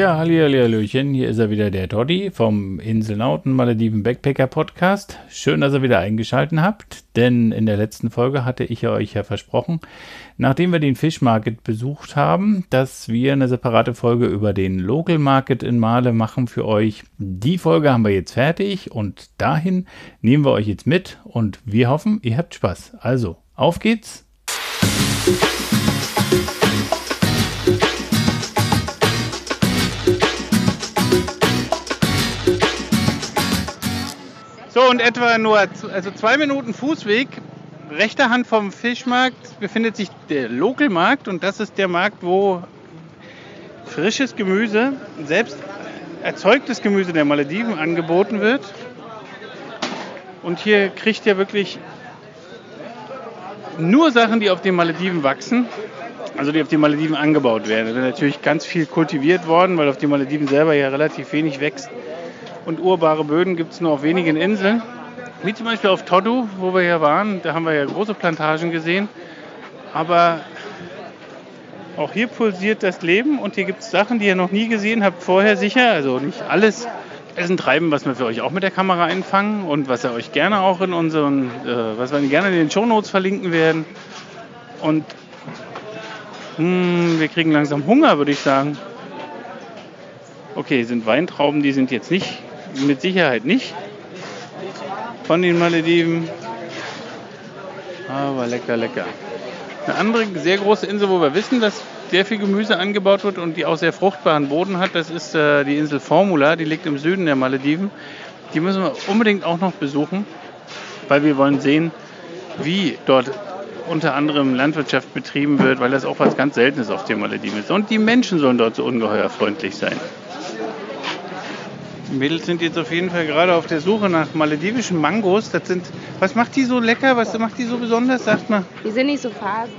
Ja, halli, halli, hallöchen, hier ist er wieder, der Toddy vom Inselnauten Malediven Backpacker Podcast. Schön, dass ihr wieder eingeschaltet habt, denn in der letzten Folge hatte ich euch ja versprochen, nachdem wir den Fish Market besucht haben, dass wir eine separate Folge über den Local Market in Male machen für euch. Die Folge haben wir jetzt fertig und dahin nehmen wir euch jetzt mit und wir hoffen, ihr habt Spaß. Also, auf geht's! Und etwa nur also zwei Minuten Fußweg, rechter Hand vom Fischmarkt, befindet sich der Lokalmarkt und das ist der Markt, wo frisches Gemüse, selbst erzeugtes Gemüse der Malediven angeboten wird. Und hier kriegt ihr wirklich nur Sachen, die auf den Malediven wachsen, also die auf den Malediven angebaut werden. Da wird natürlich ganz viel kultiviert worden, weil auf den Malediven selber ja relativ wenig wächst und urbare Böden gibt es nur auf wenigen Inseln. Wie zum Beispiel auf Toddu, wo wir hier waren. Da haben wir ja große Plantagen gesehen. Aber auch hier pulsiert das Leben und hier gibt es Sachen, die ihr noch nie gesehen habt vorher sicher. Also nicht alles Essen treiben, was wir für euch auch mit der Kamera einfangen und was wir euch gerne auch in unseren, äh, was wir gerne in den Shownotes verlinken werden. Und mh, hm, wir kriegen langsam Hunger, würde ich sagen. Okay, sind Weintrauben, die sind jetzt nicht mit Sicherheit nicht von den Malediven. Aber lecker, lecker. Eine andere sehr große Insel, wo wir wissen, dass sehr viel Gemüse angebaut wird und die auch sehr fruchtbaren Boden hat, das ist äh, die Insel Formula. Die liegt im Süden der Malediven. Die müssen wir unbedingt auch noch besuchen, weil wir wollen sehen, wie dort unter anderem Landwirtschaft betrieben wird, weil das auch was ganz Seltenes auf den Malediven ist. Und die Menschen sollen dort so ungeheuer freundlich sein. Die Mädels sind jetzt auf jeden Fall gerade auf der Suche nach maledivischen Mangos. Das sind, was macht die so lecker? Was macht die so besonders? Sagt mal. Die sind nicht so faserig.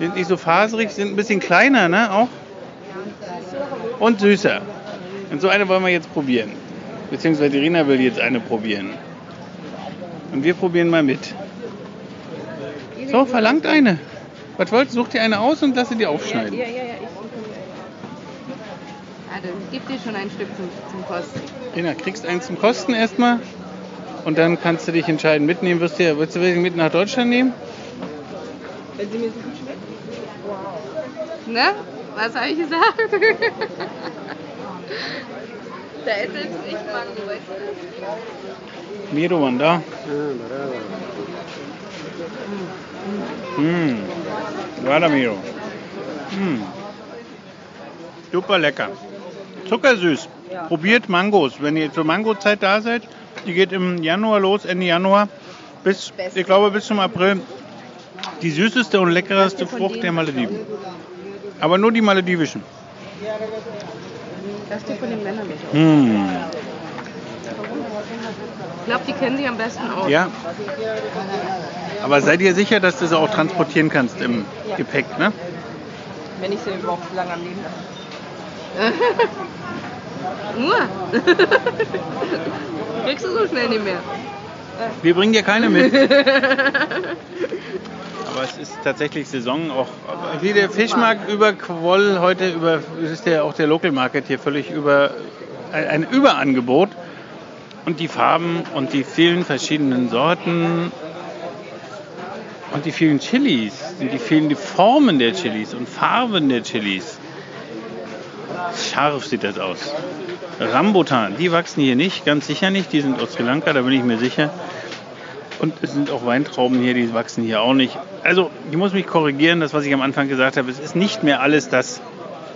Die sind nicht so faserig, sind ein bisschen kleiner, ne? Auch. Und süßer. Und so eine wollen wir jetzt probieren. Beziehungsweise Irina will jetzt eine probieren. Und wir probieren mal mit. So, verlangt eine. Was wollt, such dir eine aus und lass sie dir aufschneiden. Ja, ja, ja, ich also, gib dir schon ein Stück zum, zum Kosten. Ina, kriegst eins zum Kosten erstmal. Und dann kannst du dich entscheiden, mitnehmen. Wirst du, willst du welche mit nach Deutschland nehmen? Wenn sie mir so gut schmeckt. Wow. Ne? Was habe ich gesagt? da ist jetzt nicht Mango, weißt du? Miro, man da. Hm. Guarda, Miro. Hm. Super lecker. Zuckersüß. Probiert Mangos, wenn ihr zur Mangozeit da seid. Die geht im Januar los, Ende Januar, bis, ich glaube, bis zum April. Die süßeste und leckerste Frucht der Malediven. Aber nur die maledivischen. Das ist die von den Männern nicht. Hm. Ich glaube, die kennen sie am besten auch. Ja. Aber seid ihr sicher, dass du sie auch transportieren kannst im. Gepäck, ne? Wenn ich sie überhaupt lange am Leben habe. Nur. Kriegst du so schnell nicht mehr. Wir bringen dir keine mit. Aber es ist tatsächlich Saison auch. Wie der Fischmarkt über Quoll heute über ist der auch der Local Market hier völlig über ein Überangebot. Und die Farben und die vielen verschiedenen Sorten und die vielen Chilis und die vielen die Formen der Chilis und Farben der Chilis. Scharf sieht das aus. Rambutan, die wachsen hier nicht, ganz sicher nicht. Die sind aus Sri Lanka, da bin ich mir sicher. Und es sind auch Weintrauben hier, die wachsen hier auch nicht. Also, ich muss mich korrigieren, das, was ich am Anfang gesagt habe. Es ist nicht mehr alles das,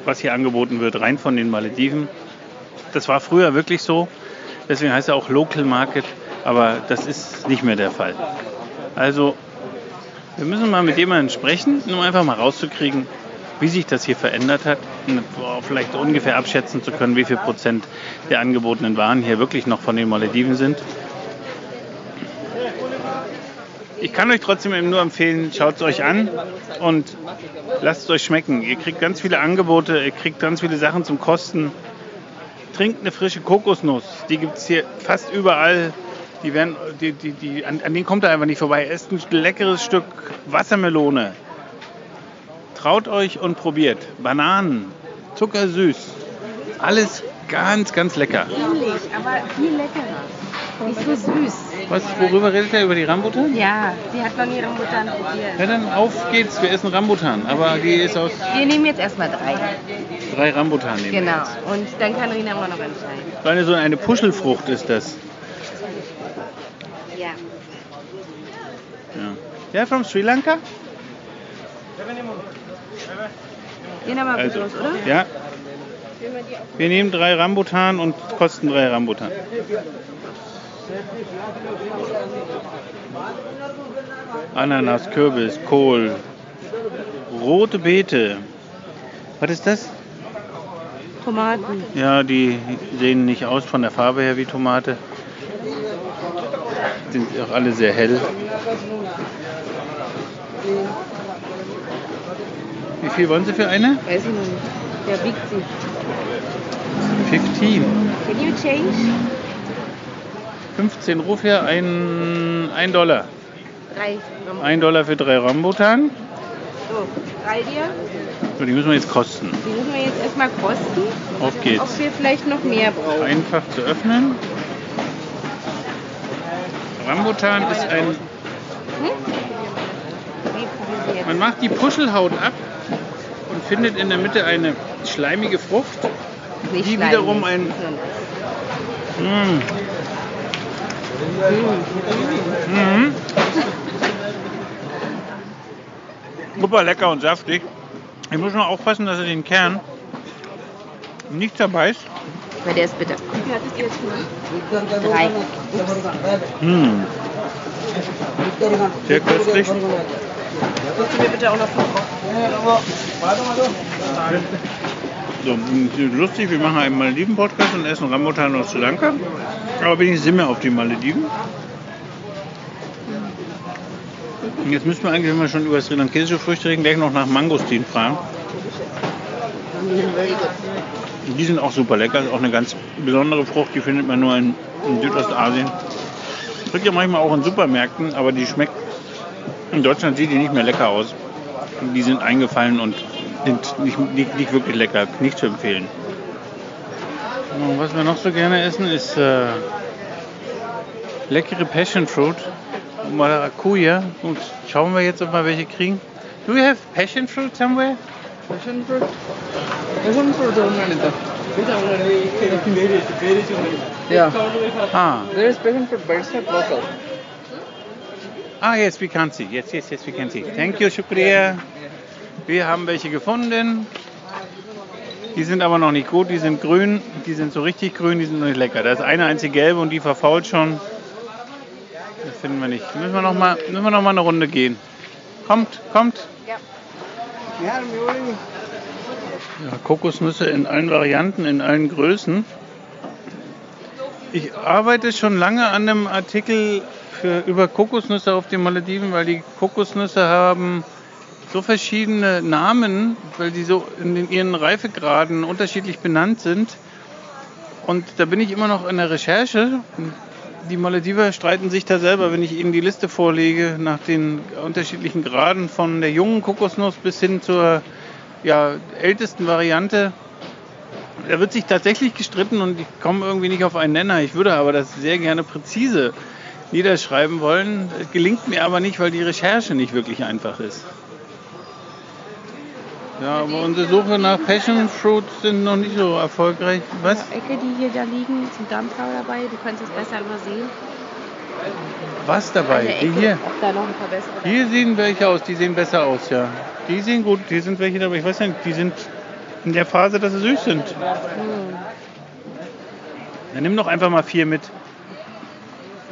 was hier angeboten wird, rein von den Malediven. Das war früher wirklich so. Deswegen heißt er auch Local Market. Aber das ist nicht mehr der Fall. Also, wir müssen mal mit jemandem sprechen, um einfach mal rauszukriegen, wie sich das hier verändert hat. Vielleicht ungefähr abschätzen zu können, wie viel Prozent der angebotenen Waren hier wirklich noch von den Malediven sind. Ich kann euch trotzdem eben nur empfehlen, schaut es euch an und lasst es euch schmecken. Ihr kriegt ganz viele Angebote, ihr kriegt ganz viele Sachen zum Kosten. Trinkt eine frische Kokosnuss, die gibt es hier fast überall. Die werden, die, die, die, an, an denen kommt er einfach nicht vorbei. Esst ein leckeres Stück Wassermelone. Traut euch und probiert. Bananen, zuckersüß. Alles ganz, ganz lecker. Ähnlich, aber viel leckerer. Nicht so süß. Was, worüber redet er? Über die Rambutan? Ja, sie hat noch nie Rambutan probiert. Ja, dann auf geht's. Wir essen Rambutan. Aber die ist aus Wir nehmen jetzt erstmal drei. drei Rambutan. nehmen wir Genau. jetzt. Und dann kann Rina immer noch entscheiden. So eine, so eine Puschelfrucht ist das. Ja. Ja, ja from Sri Lanka? Gehen aber bitte Also, los, oder? ja. Wir nehmen drei Rambutan und kosten drei Rambutan. Ananas, Kürbis, Kohl, rote Beete. Was ist das? Tomaten. Ja, die sehen nicht aus von der Farbe her wie Tomate. Sind auch alle sehr hell. Wie viel wollen Sie für eine? Weiß ich noch nicht. Der wiegt sie. 15. Can you change? 15 Rupia, ein, ein Dollar. Drei. Rambutan. Ein Dollar für drei Rambutan. So, drei dir. So, die müssen wir jetzt kosten. Die müssen wir jetzt erstmal kosten. Auf geht's. Ob wir vielleicht noch mehr brauchen. Einfach zu öffnen. Rambutan ist ein. Hm? Man macht die Puschelhaut ab und findet in der Mitte eine schleimige Frucht. Nicht die schleimig, wiederum ein- sondern- Mmh. Mhm. Super lecker und saftig. Ich muss nur aufpassen, dass er den Kern nicht zerbeißt. Weil der ist bitter. Wie jetzt gemacht? Drei. Mmh. Sehr köstlich. Musst du mir bitte auch noch fünf So, lustig, wir machen einen Malediven-Podcast und essen Rambutan aus Sri Lanka. Aber wenigstens sind wir auf die Malediven. Und jetzt müssen wir eigentlich, wenn wir schon über sri lankesische Früchte reden, gleich noch nach Mangostin fragen. Die sind auch super lecker. Ist auch eine ganz besondere Frucht, die findet man nur in, in Südostasien. Kriegt ihr manchmal auch in Supermärkten, aber die schmeckt. In Deutschland sieht die nicht mehr lecker aus. Die sind eingefallen und sind nicht, nicht, nicht wirklich lecker, nicht zu empfehlen. Und was wir noch so gerne essen, ist äh, leckere Passion Fruit, Maracuja. Und schauen wir jetzt, ob wir welche kriegen. Do we have Passion Fruit somewhere? Passion fruit. Passion fruit. Yeah, Ah, there is passion fruit, but it's not local. Ah yes, we can see. Yes, yes, yes, we can see. Thank you, Shukriya. Wir haben welche gefunden. Die sind aber noch nicht gut, die sind grün, die sind so richtig grün, die sind noch nicht lecker. Da ist eine einzige gelbe und die verfault schon. Das finden wir nicht. Müssen wir noch mal, müssen wir noch mal eine Runde gehen. Kommt, kommt. Ja, Kokosnüsse in allen Varianten, in allen Größen. Ich arbeite schon lange an einem Artikel für, über Kokosnüsse auf den Malediven, weil die Kokosnüsse haben so verschiedene Namen, weil die so in ihren Reifegraden unterschiedlich benannt sind. Und da bin ich immer noch in der Recherche. Die Malediver streiten sich da selber, wenn ich ihnen die Liste vorlege, nach den unterschiedlichen Graden von der jungen Kokosnuss bis hin zur ja, ältesten Variante. Da wird sich tatsächlich gestritten und ich komme irgendwie nicht auf einen Nenner. Ich würde aber das sehr gerne präzise niederschreiben wollen. Das gelingt mir aber nicht, weil die Recherche nicht wirklich einfach ist. Ja, aber unsere Suche nach Passion Fruit sind noch nicht so erfolgreich. Was? Ecke, die hier da liegen, ist ein Dampfau dabei. Du kannst es besser übersehen. Was dabei? Ecke, Die hier. Hier sehen welche aus, die sehen besser aus, ja. Die sehen gut, hier sind welche dabei. Ich weiß nicht, die sind in der Phase, dass sie süß sind. Dann nimm doch einfach mal vier mit.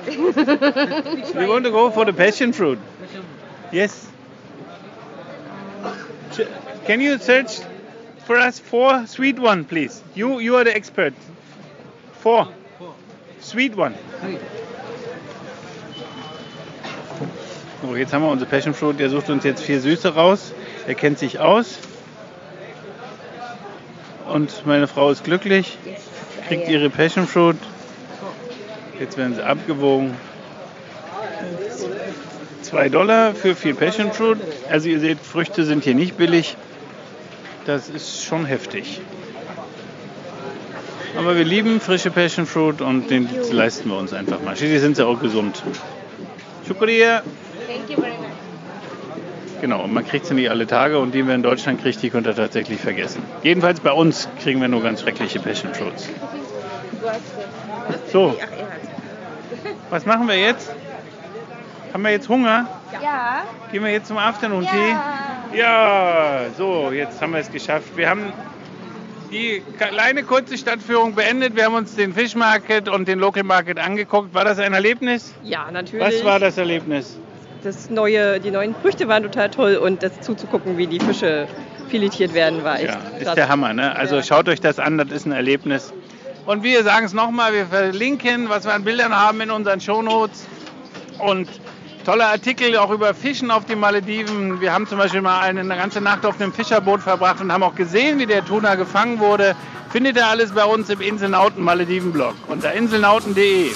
We want to go for the passion fruit. Yes. Can you search for us four sweet one, please? You you are the expert. Four. Sweet one. So, jetzt haben wir unsere Passion Fruit. Der sucht uns jetzt vier Süße raus. Er kennt sich aus. Und meine Frau ist glücklich, kriegt ihre Passion Fruit. Jetzt werden sie abgewogen. 2 Dollar für vier Passion Fruit. Also ihr seht, Früchte sind hier nicht billig. Das ist schon heftig. Aber wir lieben frische Passion Fruit und den leisten wir uns einfach mal. Schließlich sind sie auch gesund. Shukriya. Thank you very much. Genau, und man kriegt sie nicht alle Tage und die wir in Deutschland kriegt, die könnt ihr tatsächlich vergessen. Jedenfalls bei uns kriegen wir nur ganz schreckliche Passion Fruits. So. Was machen wir jetzt? Haben wir jetzt Hunger? Ja. Gehen wir jetzt zum Afternoon Ja. Tea? Ja, so, jetzt haben wir es geschafft. Wir haben die kleine kurze Stadtführung beendet. Wir haben uns den Fish Market und den Local Market angeguckt. War das ein Erlebnis? Ja, natürlich. Was war das Erlebnis? Das neue, die neuen Früchte waren total toll und das zuzugucken, wie die Fische filetiert werden, war echt Ja, ist klasse. der Hammer. Ne? Also Ja. schaut euch das an, das ist ein Erlebnis. Und wir sagen es nochmal, wir verlinken, was wir an Bildern haben in unseren Shownotes. Und tolle Artikel auch über Fischen auf den Malediven. Wir haben zum Beispiel mal eine, eine ganze Nacht auf einem Fischerboot verbracht und haben auch gesehen, wie der Tuna gefangen wurde. Findet ihr alles bei uns im Inselnauten Malediven Blog unter inselnauten.de.